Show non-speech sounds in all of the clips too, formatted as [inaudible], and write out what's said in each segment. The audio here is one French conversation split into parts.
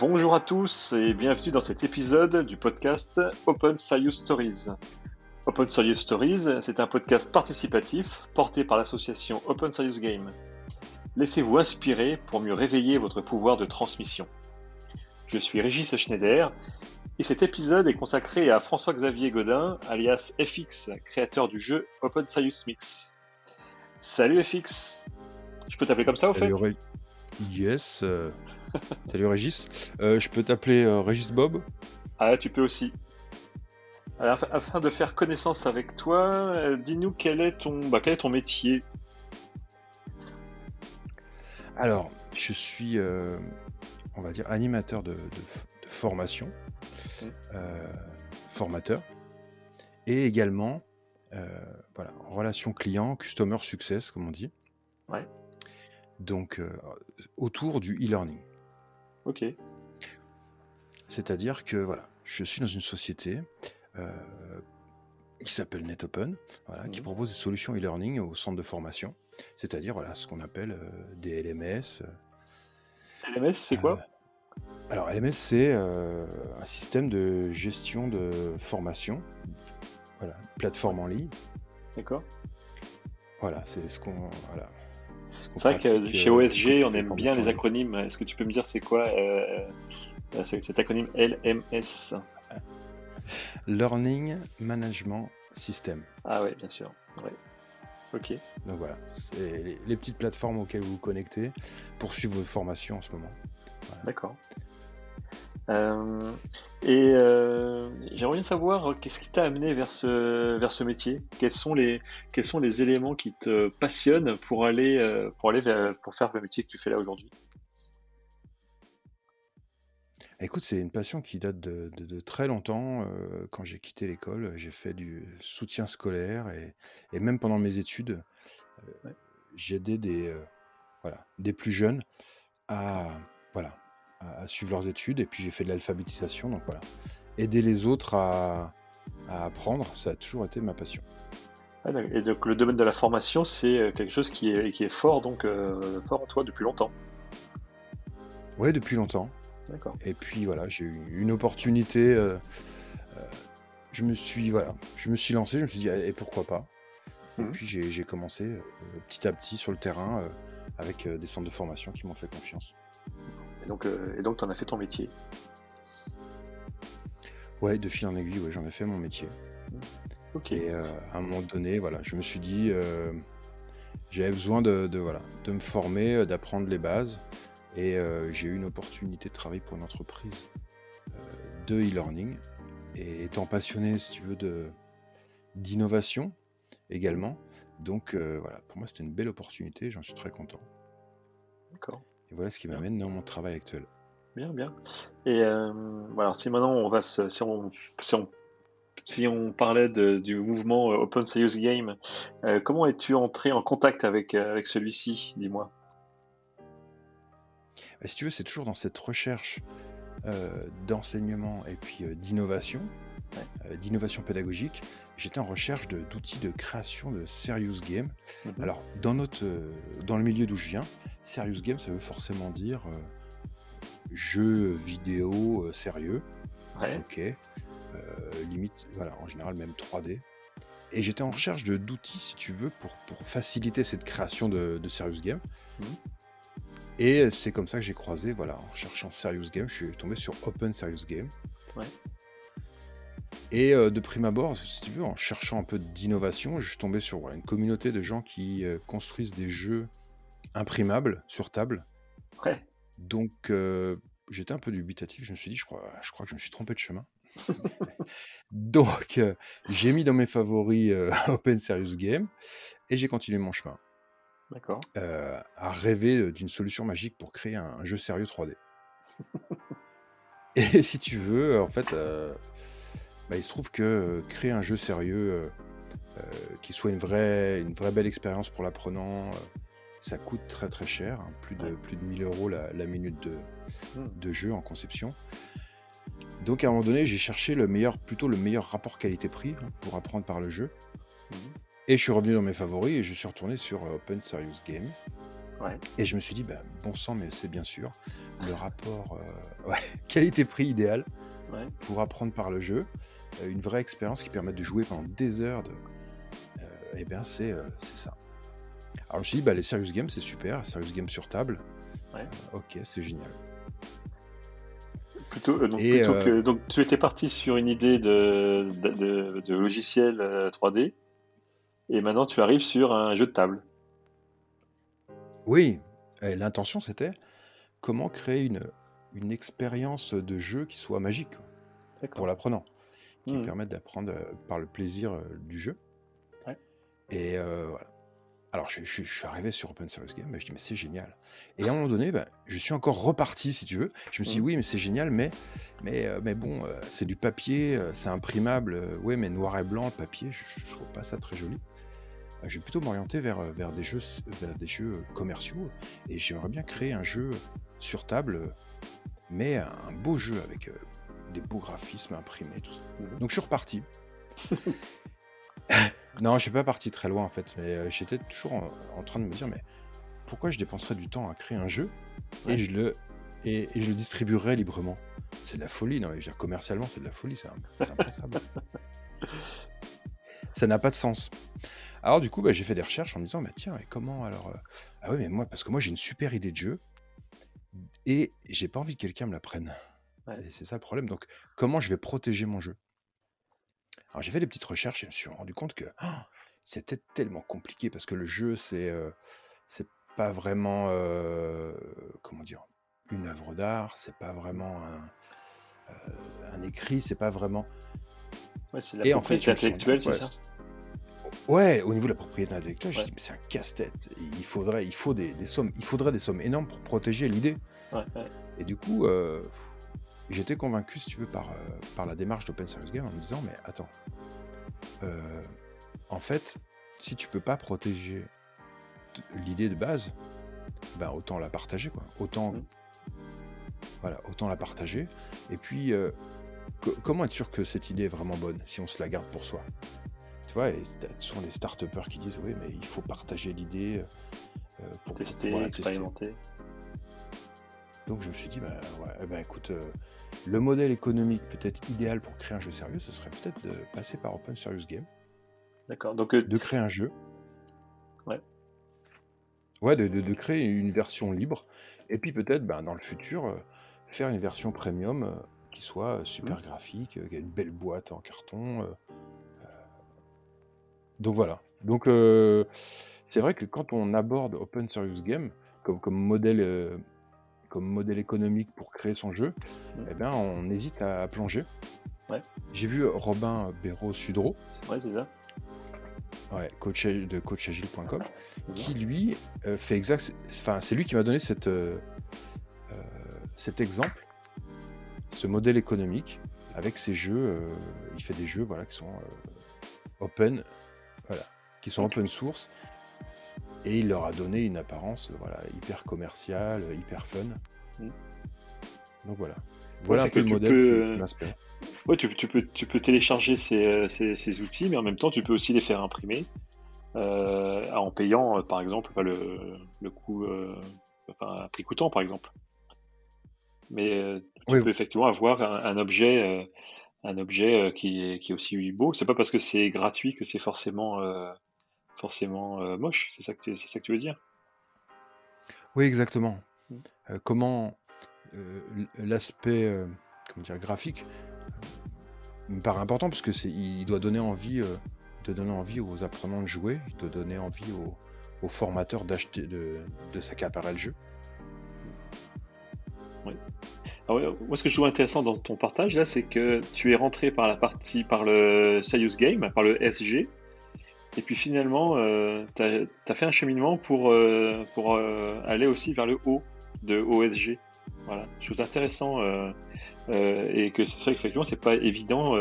Bonjour à tous et bienvenue dans cet épisode du podcast Open Serious Stories. Open Serious Stories, c'est un podcast participatif porté par l'association Open Serious Game. Laissez-vous inspirer pour mieux réveiller votre pouvoir de transmission. Je suis Régis Schneider et cet épisode est consacré à François-Xavier Godin, alias FX, créateur du jeu Open Serious Mix. Salut FX Je peux t'appeler comme ça au fait? Yes. Euh, [laughs] salut Régis. Euh, je peux t'appeler euh, Régis Bob Ah, tu peux aussi. Alors, afin de faire connaissance avec toi, dis-nous quel est ton, bah, quel est ton métier Alors, je suis, on va dire, animateur de, formation, mmh. formateur, et également, voilà, relation client, customer success, comme on dit. Ouais donc autour du e-learning. Ok. C'est-à-dire que voilà, je suis dans une société qui s'appelle NetOpen, voilà, qui mmh. propose des solutions e-learning au centre de formation, c'est-à-dire voilà, ce qu'on appelle des LMS. LMS, c'est quoi? Alors LMS, c'est un système de gestion de formation, voilà, plateforme en ligne. D'accord. Voilà, c'est ce qu'on voilà, c'est vrai que chez euh, OSG, on aime bien les acronymes. Est-ce que tu peux me dire c'est quoi euh, euh, cet acronyme LMS Learning Management System. Ah oui, bien sûr. Ok. Donc voilà, c'est les, petites plateformes auxquelles vous vous connectez pour suivre vos formations en ce moment. D'accord. Euh, et euh, j'aimerais bien savoir euh, qu'est-ce qui t'a amené vers ce, vers ce métier? Quels sont, les, quels sont les éléments qui te passionnent pour aller, pour, aller pour faire le métier que tu fais là aujourd'hui? Écoute, c'est une passion qui date de, de, très longtemps. quand j'ai quitté l'école, j'ai fait du soutien scolaire et, et même pendant mes études, j'ai aidé des, voilà, des plus jeunes à, voilà, à, suivre leurs études. Et puis j'ai fait de l'alphabétisation. Donc voilà, aider les autres à, apprendre, ça a toujours été ma passion. Ah, et donc le domaine de la formation, c'est euh, quelque chose qui est, qui est fort, donc euh, fort en toi depuis longtemps. Ouais, depuis longtemps. D'accord. Et puis voilà, j'ai eu une opportunité. Euh, je me suis voilà, je me suis lancé. Je me suis dit et pourquoi pas? Et mmh. puis j'ai commencé petit à petit sur le terrain avec des centres de formation qui m'ont fait confiance. Et donc, euh, et donc tu en as fait ton métier. Ouais, de fil en aiguille, ouais, j'en ai fait mon métier. Ok. Et euh, à un moment donné, voilà, je me suis dit, euh, j'avais besoin de, voilà, de me former, d'apprendre les bases. Et j'ai eu une opportunité de travailler pour une entreprise de e-learning. Et étant passionné, si tu veux, de, d'innovation également. Donc voilà, pour moi, c'était une belle opportunité, j'en suis très content. D'accord. Et voilà ce qui m'amène dans mon travail actuel. Bien, bien. Et euh, voilà, si maintenant on va se, si on, si on, parlait du mouvement euh, Open Serious Game, euh, comment es-tu entré en contact avec, avec celui-ci, dis-moi? Bah, Si tu veux, c'est toujours dans cette recherche d'enseignement et puis d'innovation, d'innovation pédagogique. J'étais en recherche d'outils de, création de serious game. Mhm. Alors, dans, notre, dans le milieu d'où je viens, Serious game, ça veut forcément dire euh, jeu vidéo euh, sérieux. Ouais. Ok. Euh, limite, voilà, en général même 3D. Et j'étais en recherche d'outils, si tu veux, pour, pour faciliter cette création de, Serious Game. Mhm. Et c'est comme ça que j'ai croisé, voilà, en cherchant Serious Game, je suis tombé sur Open Serious Game. Ouais. Et de prime abord, si tu veux, en cherchant un peu d'innovation, je suis tombé sur une communauté de gens qui construisent des jeux imprimable sur table. Ouais. Donc euh, j'étais un peu dubitatif. Je me suis dit, je crois, je crois que je me suis trompé de chemin. [laughs] Donc euh, j'ai mis dans mes favoris euh, [laughs] Open Serious Game et j'ai continué mon chemin. D'accord. à rêver d'une solution magique pour créer un, jeu sérieux 3D. [laughs] et si tu veux, en fait, bah, il se trouve que créer un jeu sérieux qui soit une vraie, une vraie belle expérience pour l'apprenant, ça coûte très très cher, hein, plus, de, plus de 1000 euros la, minute de, hmm. de, jeu en conception. Donc à un moment donné, j'ai cherché le meilleur, plutôt le meilleur rapport qualité-prix hein, pour apprendre par le jeu. Hmm. Et je suis revenu dans mes favoris et je suis retourné sur euh, Open Serious Game. Et je me suis dit, bah, bon sang, mais c'est bien sûr, le rapport euh, [laughs] qualité-prix idéal pour apprendre par le jeu, euh, une vraie expérience qui permet de jouer pendant des heures. De... et eh bien, c'est ça. Alors je me suis dit, bah, les Serious Games, c'est super, Serious Games sur table. ok, c'est génial. Plutôt, donc, que, donc, tu étais parti sur une idée de, de, de logiciel 3D, et maintenant tu arrives sur un jeu de table. Oui, l'intention c'était comment créer une, une expérience de jeu qui soit magique pour l'apprenant, qui mmh. permette d'apprendre euh, par le plaisir euh, du jeu. Et euh, voilà. Alors je, suis arrivé sur Open Source Game, je dis mais c'est génial. Et à un moment donné, ben, je suis encore reparti si tu veux. Je me suis dit mmh. oui mais c'est génial, mais, mais, mais bon, c'est du papier, c'est imprimable, ouais mais noir et blanc, papier, je, je trouve pas ça très joli. Je vais plutôt m'orienter vers, vers, des jeux, vers des jeux commerciaux et j'aimerais bien créer un jeu sur table, mais un beau jeu avec des beaux graphismes imprimés, tout ça. Mmh Donc je suis reparti. [laughs] non, je suis pas parti très loin en fait, mais j'étais toujours en, train de me dire, mais pourquoi je dépenserais du temps à créer un jeu et je le et, je le distribuerais librement? C'est de la folie, non mais commercialement c'est de la folie, c'est impensable. [laughs] ça n'a pas de sens. Alors du coup, bah, j'ai fait des recherches en me disant, bah, tiens, et comment alors euh, Ah oui, mais moi, parce que moi j'ai une super idée de jeu et j'ai pas envie que quelqu'un me la prenne. C'est ça le problème. Donc, comment je vais protéger mon jeu? Alors j'ai fait des petites recherches et je me suis rendu compte que oh, c'était tellement compliqué parce que le jeu, c'est euh, c'est pas vraiment euh, comment dire une œuvre d'art, c'est pas vraiment un, un écrit, c'est pas vraiment. Ouais, c'est la et en fait, intellectuelle, c'est ça? Ouais, au niveau de la propriété intellectuelle, je dis mais c'est un casse-tête. Il faudrait, il faut des, sommes, il faudrait des sommes énormes pour protéger l'idée. Et du coup, euh, j'étais convaincu, si tu veux, par, euh, par la démarche d'Open Source Game en me disant mais attends, euh, en fait, si tu peux pas protéger l'idée de base, ben autant la partager quoi. Autant, mm. voilà, autant la partager. Et puis, comment être sûr que cette idée est vraiment bonne si on se la garde pour soi? Tu vois, et souvent des start qui disent oui, mais il faut partager l'idée euh, pour tester, expérimenter. Donc je me suis dit, bah, ouais, bah écoute, euh, le modèle économique peut-être idéal pour créer un jeu sérieux, ce serait peut-être de passer par Open Serious Game. D'accord. Donc euh, de créer un jeu. Ouais. Ouais, de, de, créer une version libre, et puis peut-être, ben, dans le futur, faire une version premium qui soit super mmh. graphique, qui a une belle boîte en carton. Donc voilà. Donc euh, c'est vrai que quand on aborde Open Serious Game comme, comme modèle euh, comme modèle économique pour créer son jeu, mmh. eh ben on hésite à, plonger. J'ai vu Robin Béraud Sudreau. Ouais, c'est ça. Ouais, coach de coachagile.com, qui lui euh, fait exact. Enfin, c'est lui qui m'a donné cette, cet exemple, ce modèle économique avec ses jeux. il fait des jeux, voilà, qui sont open voilà, qui sont open source. Et il leur a donné une apparence voilà, hyper commerciale, hyper fun. Mm. Donc voilà. Voilà un peu le modèle peux... qui, m'inspire. Ouais, tu, tu, peux, tu peux télécharger ces, ces, ces, outils, mais en même temps, tu peux aussi les faire imprimer euh, en payant, euh, par exemple, le, le coût, euh, enfin, un prix coûtant, par exemple. Mais tu peux effectivement avoir un, un objet un objet euh, qui est, qui est aussi beau. C'est pas parce que c'est gratuit que c'est forcément, euh, forcément euh, moche. C'est ça, que tu, ça que tu veux dire? Oui, exactement. Mm. comment l'aspect comment dire, graphique me paraît important parce que c'est, il doit donner envie, de donner envie aux apprenants de jouer, il doit donner envie aux, aux formateurs d'acheter, de, de s'accaparer le jeu. Oui. Moi, ce que je trouve intéressant dans ton partage là, c'est que tu es rentré par la partie, par le Serious Game, par le SG, et puis finalement, euh, tu as, fait un cheminement pour, euh, pour euh, aller aussi vers le haut de OSG. Voilà, chose intéressant, et que c'est vrai qu'effectivement, c'est pas évident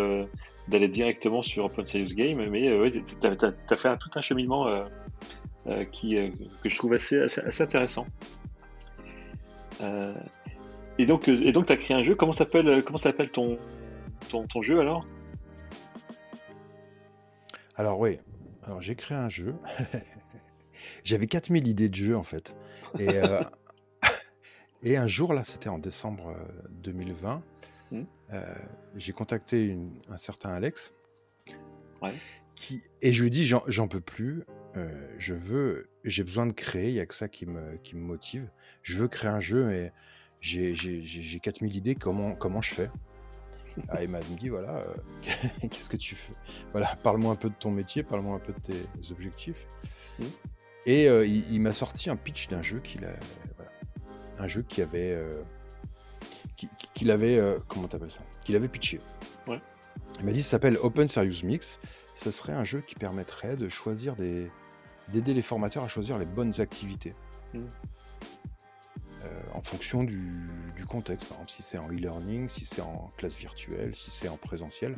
d'aller directement sur Open Game, mais tu as, fait tout un cheminement qui, que je trouve assez, assez, intéressant. Et donc, euh, et donc, as créé un jeu. Comment s'appelle, euh, comment s'appelle ton, ton, ton, jeu alors? Alors oui, alors j'ai créé un jeu. [laughs] J'avais 4000 idées de jeu en fait. Et, [laughs] et un jour, là, c'était en décembre 2020, mmh. j'ai contacté un certain Alex. Qui, et je lui ai dit, j'en peux plus, je veux, j'ai besoin de créer, il n'y a que ça qui me, qui me motive. Je veux créer un jeu, mais j'ai 4000 idées, comment, comment je fais? Ah, il m'a dit voilà, euh, [laughs] qu'est-ce que tu fais? Voilà, parle-moi un peu de ton métier, parle-moi un peu de tes objectifs. Mmh. Et euh, il, m'a sorti un pitch d'un jeu qu'il a, un jeu qui avait, euh, qu'il avait, comment t'appelles ça? Qu'il avait pitché. Il m'a dit ça s'appelle Open Serious Mix. Ce serait un jeu qui permettrait de choisir des, d'aider les formateurs à choisir les bonnes activités. Mmh. Euh, en fonction du, contexte. Par exemple, si c'est en e-learning, si c'est en classe virtuelle, si c'est en présentiel.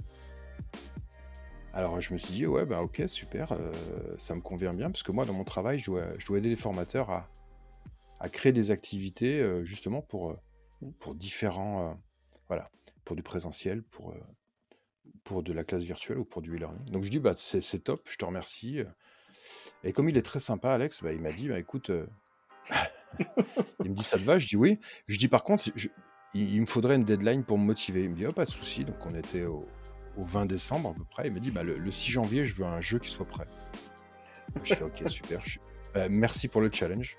Alors je me suis dit, ouais, bah ok, super, euh, ça me convient bien, parce que moi, dans mon travail, je dois, aider les formateurs à, créer des activités euh, justement pour, différents, voilà, pour du présentiel, pour, pour de la classe virtuelle ou pour du e-learning. Donc je dis, bah c'est top, je te remercie. Et comme il est très sympa, Alex, bah, il m'a dit, bah écoute, [laughs] il me dit ça te va? Je dis oui. Je dis par contre, il, me faudrait une deadline pour me motiver. Il me dit oh, pas de souci. Donc on était au, 20 décembre à peu près. Il me dit bah, le, 6 janvier, je veux un jeu qui soit prêt. Je fais ok, [laughs] super. Bah, merci pour le challenge.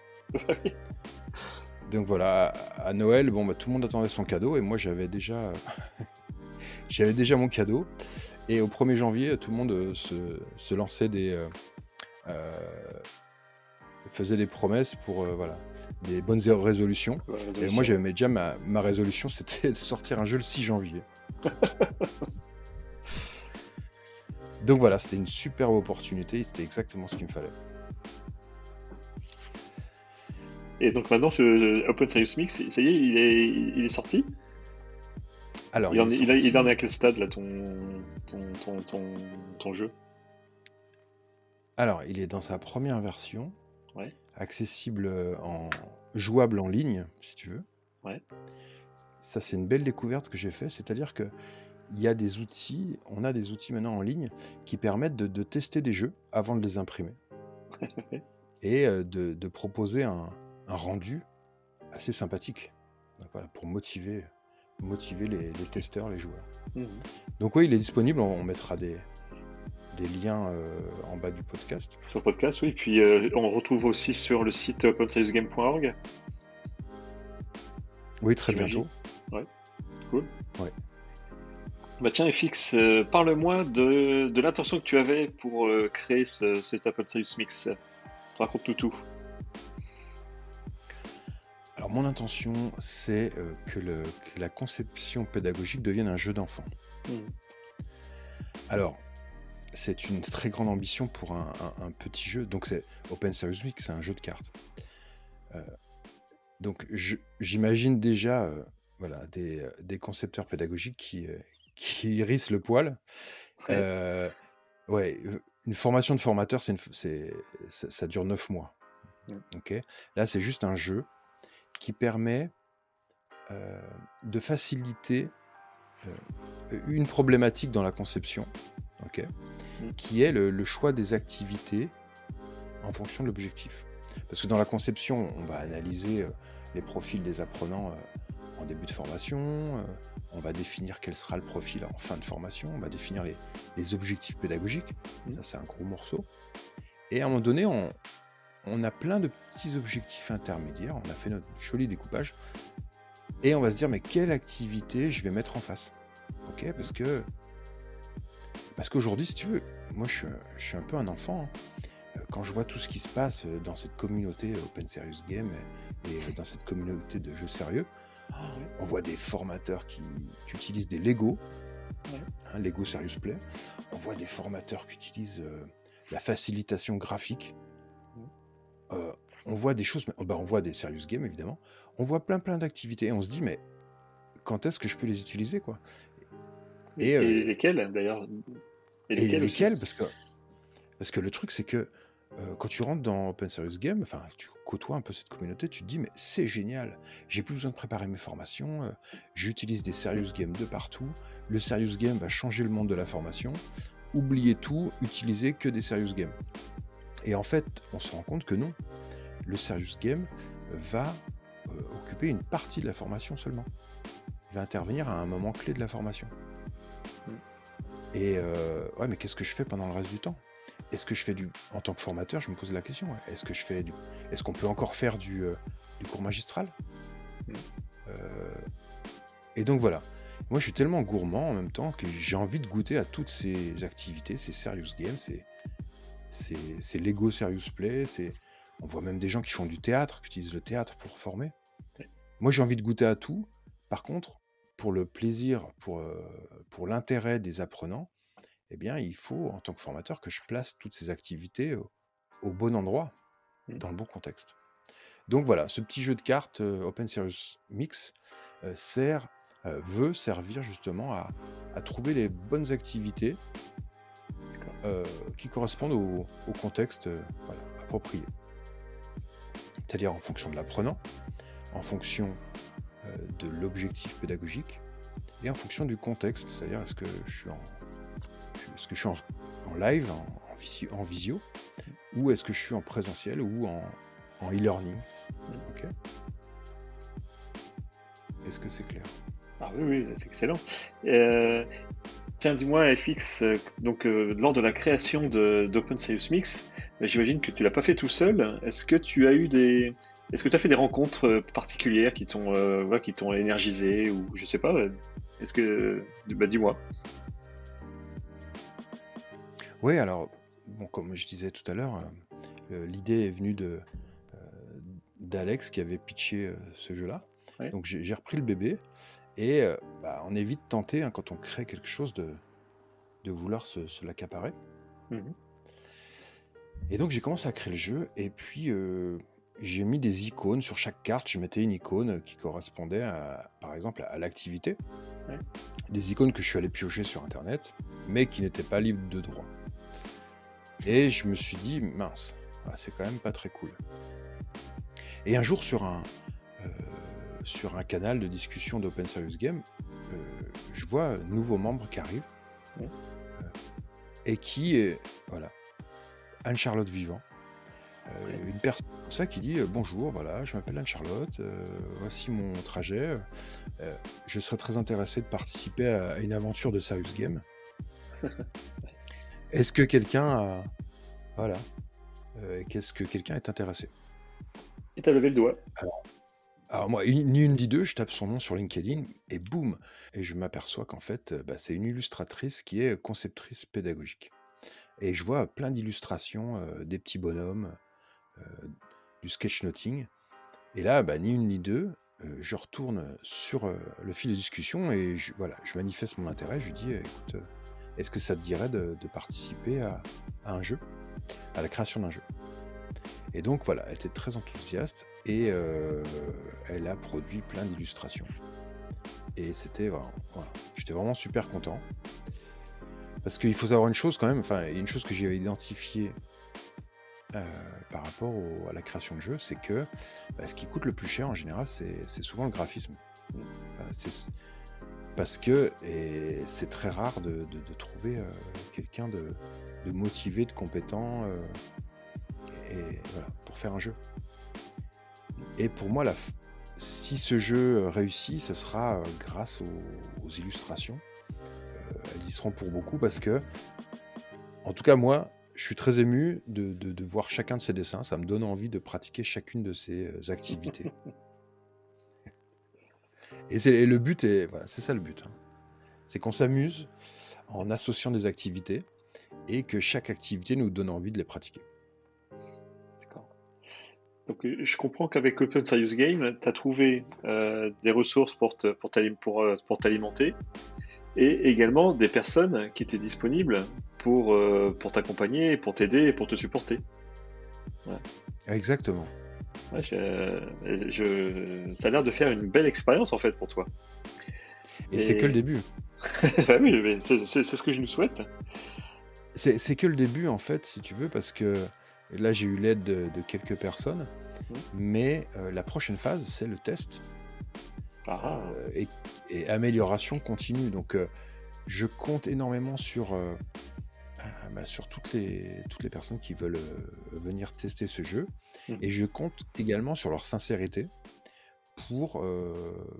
Donc voilà, à Noël, bon, bah, tout le monde attendait son cadeau et moi j'avais déjà, [laughs] j'avais déjà mon cadeau. Et au 1er janvier, tout le monde euh, se, lançait des, euh, euh, faisait des promesses pour voilà des bonnes résolutions. Et moi, j'avais déjà ma, ma résolution, [laughs] c'était de sortir un jeu le 6 janvier. [laughs] Donc voilà, c'était une superbe opportunité, c'était exactement ce qu'il me fallait. Et donc maintenant, ce Open Science Mix, ça y est, il est, il est sorti? Alors, il, en, est, il, en est à quel stade là, ton, ton, ton, ton, jeu? Alors, il est dans sa première version. Ouais accessible euh, en jouable en ligne, si tu veux. Ouais. Ça, c'est une belle découverte que j'ai fait, c'est-à-dire que il y a des outils, on a des outils maintenant en ligne qui permettent de, tester des jeux avant de les imprimer [laughs] et euh, de, proposer un, rendu assez sympathique. voilà, pour motiver, motiver les, testeurs, les joueurs. Mmh. Donc oui, il est disponible, on mettra des, des liens euh, en bas du podcast. Sur le podcast, oui. Puis euh, on retrouve aussi sur le site openscienceGame.org. Oui, très bientôt. Ouais, cool. Ouais. Bah tiens, FX, euh, parle-moi de, de l'intention que tu avais pour créer ce, cet Open Science Mix. Raconte-nous tout. Alors mon intention, c'est que, la conception pédagogique devienne un jeu d'enfant. Hmm. Alors, c'est une très grande ambition pour un, petit jeu. Donc c'est Open Serious Week, c'est un jeu de cartes. Euh, donc j'imagine déjà euh, voilà, des, concepteurs pédagogiques qui, euh, qui hérissent le poil. Ouais. une formation de formateur, c'est ça, ça, dure neuf mois. Ok. Là, c'est juste un jeu qui permet de faciliter une problématique dans la conception. Ok. Mm. qui est le, choix des activités en fonction de l'objectif. Parce que dans la conception, on va analyser euh, les profils des apprenants euh, en début de formation, euh, on va définir quel sera le profil en fin de formation, on va définir les, objectifs pédagogiques, mm. ça c'est un gros morceau. Et à un moment donné, on, on a plein de petits objectifs intermédiaires, on a fait notre joli découpage, et on va se dire, mais quelle activité je vais mettre en face? Ok, parce que parce qu'aujourd'hui, si tu veux, moi je suis, un peu un enfant. Hein. Quand je vois tout ce qui se passe dans cette communauté Open Serious Game et dans cette communauté de jeux sérieux, on voit des formateurs qui, utilisent des Lego, hein, Lego Serious Play. On voit des formateurs qui utilisent euh, la facilitation graphique. Euh, on voit des choses, bah, on voit des Serious Games évidemment. On voit plein plein d'activités et on se dit mais quand est-ce que je peux les utiliser quoi? Et, et, euh, lesquelles d'ailleurs? Et, lesquels, parce que, parce que le truc, c'est que euh, quand tu rentres dans Open Serious Game, enfin, tu côtoies un peu cette communauté, tu te dis, mais c'est génial, j'ai plus besoin de préparer mes formations, euh, j'utilise des Serious Games de partout, le Serious Game va changer le monde de la formation, oubliez tout, utilisez que des Serious Games. Et en fait, on se rend compte que non, le Serious Game va occuper une partie de la formation seulement. Il va intervenir à un moment clé de la formation. Et ouais, mais qu'est-ce que je fais pendant le reste du temps? Est-ce que je fais du. En tant que formateur, je me pose la question. Est-ce que je fais du. Est-ce qu'on peut encore faire du, du cours magistral? Mm. Et donc voilà. Moi, je suis tellement gourmand en même temps que j'ai envie de goûter à toutes ces activités, ces serious games, ces, c'est Lego Serious Play, on voit même des gens qui font du théâtre, qui utilisent le théâtre pour former. Moi, j'ai envie de goûter à tout. Par contre, pour le plaisir, pour, pour l'intérêt des apprenants, eh bien, il faut, en tant que formateur, que je place toutes ces activités au, bon endroit, mmh. dans le bon contexte. Donc voilà, ce petit jeu de cartes euh, Open Serious Mix euh, sert, veut servir justement à, à, trouver les bonnes activités qui correspondent au, contexte euh, approprié. C'est-à-dire en fonction de l'apprenant, en fonction de l'objectif pédagogique et en fonction du contexte. C'est-à-dire est-ce que je suis en, est-ce que je suis en, live, en, visio, ou est-ce que je suis en présentiel ou en, e-learning. Est-ce que c'est clair? Ah oui, oui, c'est excellent. Tiens, dis-moi, FX, euh, donc euh, lors de la création d'Open Serious Mix, euh, j'imagine que tu l'as pas fait tout seul. Est-ce que tu as eu des, est-ce que tu as fait des rencontres particulières qui t'ont, qui t'ont énergisé ou je sais pas. Est-ce que, bah, dis-moi. Oui, alors, bon, comme je disais tout à l'heure, l'idée est venue de d'Alex qui avait pitché ce jeu-là. Donc j'ai repris le bébé et euh, bah, on est vite tenté, hein, quand on crée quelque chose, de, de vouloir se, l'accaparer. Mhm. Et donc j'ai commencé à créer le jeu, et puis euh, j'ai mis des icônes sur chaque carte. Je mettais une icône qui correspondait, à, par exemple, à l'activité. Des icônes que je suis allé piocher sur Internet, mais qui n'étaient pas libres de droit. Et je me suis dit, mince, ah, c'est quand même pas très cool. Et un jour, sur un, euh, sur un canal de discussion d'Open Serious Game, euh, je vois un nouveau membre qui arrive euh, et qui est, voilà, Anne-Charlotte Vivant. Euh, une personne comme ça qui dit bonjour, voilà, je m'appelle Anne-Charlotte, voici mon trajet. je serais très intéressé de participer à une aventure de Serious Game. [laughs] Est-ce que quelqu'un a. Voilà. Qu'est-ce que quelqu'un est intéressé? Et t'as levé le doigt. Alors moi, ni une ni deux, je tape son nom sur LinkedIn et boum! Et je m'aperçois qu'en fait, bah, c'est une illustratrice qui est conceptrice pédagogique. Et je vois plein d'illustrations, des petits bonhommes, du sketchnoting. Et là, bah, ni une ni deux, je retourne sur le fil de discussion et je, voilà, je manifeste mon intérêt. Je lui dis, écoute, est-ce que ça te dirait de, participer à un jeu, à la création d'un jeu? Et donc voilà, elle était très enthousiaste et euh, elle a produit plein d'illustrations. Et c'était j'étais vraiment super content. Parce qu'il faut savoir une chose quand même, enfin une chose que j'avais identifiée euh, par rapport à la création de jeux, c'est que bah, ce qui coûte le plus cher en général, c'est souvent le graphisme. parce que c'est très rare de, trouver euh, quelqu'un de, motivé, de compétent pour faire un jeu. Et pour moi, si ce jeu réussit, ce sera euh, grâce aux, illustrations. Euh, elles y seront pour beaucoup parce que, en tout cas moi, je suis très ému de, voir chacun de ces dessins. Ça me donne envie de pratiquer chacune de ces euh, activités. [laughs] et, et, le but est, voilà, c'est ça le but. Hein. C'est qu'on s'amuse en associant des activités et que chaque activité nous donne envie de les pratiquer. Donc, euh, je comprends qu'avec Open Serious Game, tu as trouvé euh, des ressources pour, pour, t'alimenter et également des personnes qui étaient disponibles pour, pour t'accompagner, pour t'aider et pour te supporter. Exactement. je, ça a l'air de faire une belle expérience en fait pour toi. Et, c'est que le début. [laughs] bah oui, c'est ce que je nous souhaite. C'est que le début en fait, si tu veux, parce que là, j'ai eu l'aide de, quelques personnes. Mmh. Mais euh, la prochaine phase, c'est le test. Ah. Euh, et, amélioration continue. Donc, euh, je compte énormément sur, bah, sur toutes les, toutes les personnes qui veulent venir tester ce jeu. Mhm. Et je compte également sur leur sincérité pour,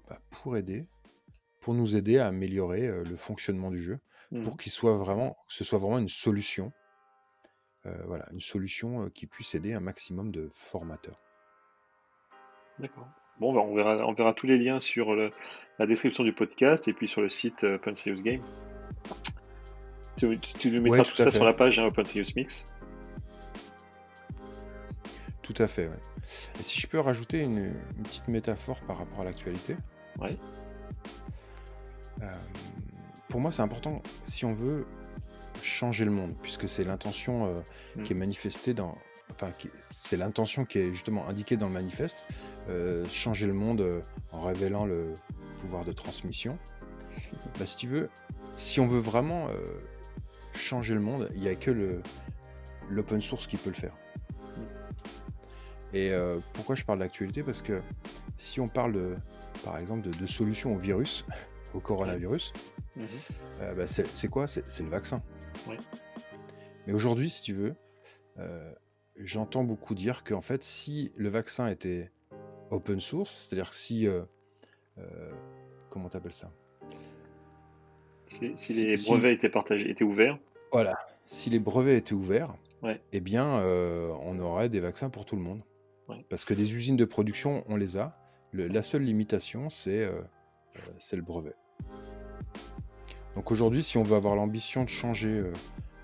bah, pour aider, pour nous aider à améliorer le fonctionnement du jeu, Mhm. pour qu'il soit vraiment, que ce soit vraiment une solution, voilà, une solution qui puisse aider un maximum de formateurs. D'accord. Bon, bah, on, verra, on verra tous les liens sur le- la description du podcast et puis sur le site euh, Game. Tu, tu- tu nous mettras Ouais, tout ça fait. sur la page hein, Open Serious Mix. Tout à fait, ouais. Et si je peux rajouter une, une petite métaphore par rapport à l'actualité, Ouais. euh, pour moi c'est important si on veut changer le monde, puisque c'est l'intention euh, Mm. qui est manifestée dans... Enfin, c'est l'intention qui est justement indiquée dans le manifeste, euh, changer le monde euh, en révélant le pouvoir de transmission. Bah, si tu veux, si on veut vraiment changer le monde, il n'y a que le- l'open source qui peut le faire. Et euh, pourquoi je parle d'actualité? Parce que si on parle, de, par exemple, de, de solutions au virus, [laughs] au coronavirus, Mhm. euh, bah, c'est c'est quoi? C'est c'est le vaccin. Oui. Mais aujourd'hui, si tu veux, euh, j'entends beaucoup dire qu'en fait, si le vaccin était open source, c'est-à-dire que si... comment t'appelles ça? Si, les si- brevets étaient partagés, étaient ouverts. Voilà. Si les brevets étaient ouverts, Ouais. eh bien, euh, on aurait des vaccins pour tout le monde. Ouais. Parce que des usines de production, on les a. Le- la seule limitation, c'est euh, euh, le brevet. Donc aujourd'hui, si on veut avoir l'ambition de changer euh,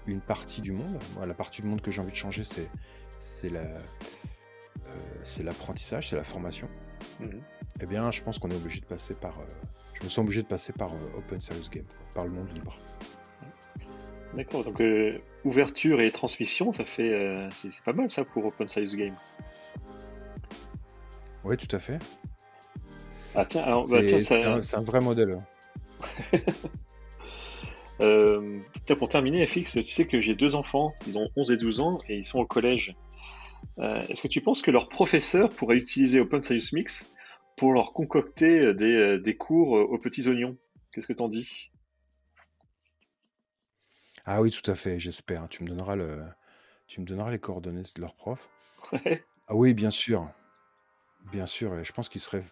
une partie du monde, moi, la partie du monde que j'ai envie de changer, c'est c'est la- c'est l'apprentissage, c'est la formation. Mhm. Eh bien, je pense qu'on est obligé de passer par. euh, je me sens obligé de passer par euh, Open Serious Game, par le monde libre. D'accord, donc euh, ouverture et transmission, ça fait. euh, c'est pas mal ça pour Open Serious Game. Oui, tout à fait. Ah tiens, alors, bah, C'est tiens, c'est ça, un, c'est un vrai modèle. [laughs] euh, tiens, pour terminer, FX, tu sais que j'ai deux enfants, ils ont 11 et 12 ans et ils sont au collège. Est-ce que tu penses que leur professeur pourrait utiliser Open Serious Mix? Pour leur concocter des, euh, des cours euh, aux petits oignons Qu'est-ce que t'en dis? Ah oui, tout à fait, j'espère. Tu me donneras le, tu me donneras les coordonnées de leur prof. Ouais. Ah oui, bien sûr, bien sûr. et Je pense qu'ils seraient,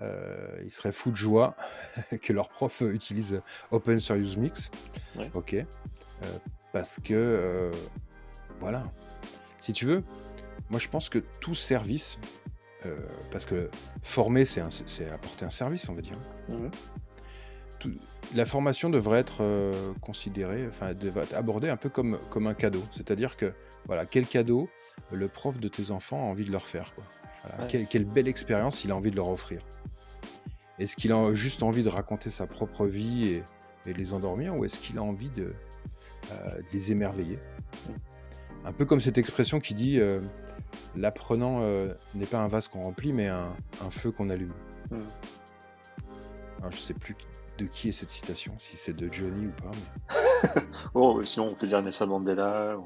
euh, ils seraient fous de joie [laughs] que leur prof utilise Open Serious Mix. Ouais. Ok, Euh, parce que euh, voilà. Si tu veux, moi je pense que tout service, euh, parce que former, c'est apporter un service, on va dire. Mhm. tout- la formation devrait être euh, considérée, enfin, devrait être abordée un peu comme, comme un cadeau. C'est-à-dire que, voilà, quel cadeau le prof de tes enfants a envie de leur faire, quoi. Voilà, Ouais. quelle, quelle belle expérience il a envie de leur offrir. Est-ce qu'il a juste envie de raconter sa propre vie et, les endormir, ou est-ce qu'il a envie de, euh, de les émerveiller? Un peu comme cette expression qui dit l'apprenant euh, n'est pas un vase qu'on remplit, mais un, un feu qu'on allume. Mhm. Alors, je sais plus de qui est cette citation, si c'est de Johnny ou pas. Mais... [laughs] Euh, sinon on peut dire Nelson Mandela. ou-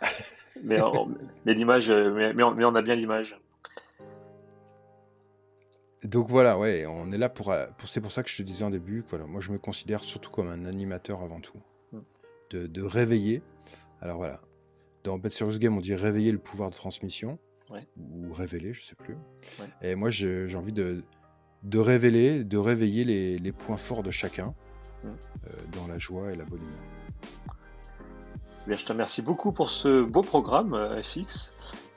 [laughs] mais mais l'image, euh, mais, mais on, mais on a bien l'image. Donc voilà, ouais, on est là pour, euh, pour c'est pour ça que je te disais en début, que, voilà, moi je me considère surtout comme un animateur avant tout, Mm. de, de réveiller. Alors voilà, dans Bad Serious Game, on dit réveiller le pouvoir de transmission, Ouais. ou révéler, je sais plus. Ouais. Et moi j'ai envie de, de révéler, de réveiller les, les points forts de chacun euh, dans la joie et la bonne humeur. Eh Bien, je te remercie beaucoup pour ce beau programme, euh, FX.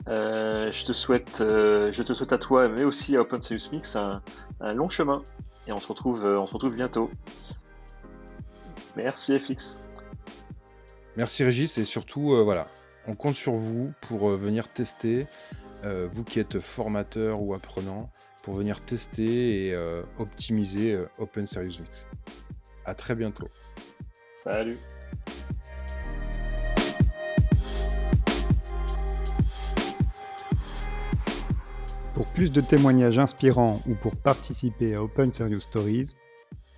Euh, je te souhaite, euh, je te souhaite à toi, mais aussi à Open Mix, un, un long chemin. Et on se retrouve, on se retrouve bientôt. Merci FX. Merci Régis et surtout, euh, voilà, on compte sur vous pour euh, venir tester, euh, vous qui êtes formateur ou apprenant, pour venir tester et euh, optimiser euh, Open Serious Mix. À très bientôt. Salut. Pour plus de témoignages inspirants ou pour participer à Open Serious Stories,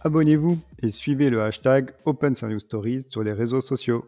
abonnez-vous et suivez le hashtag Open Serious Stories sur les réseaux sociaux.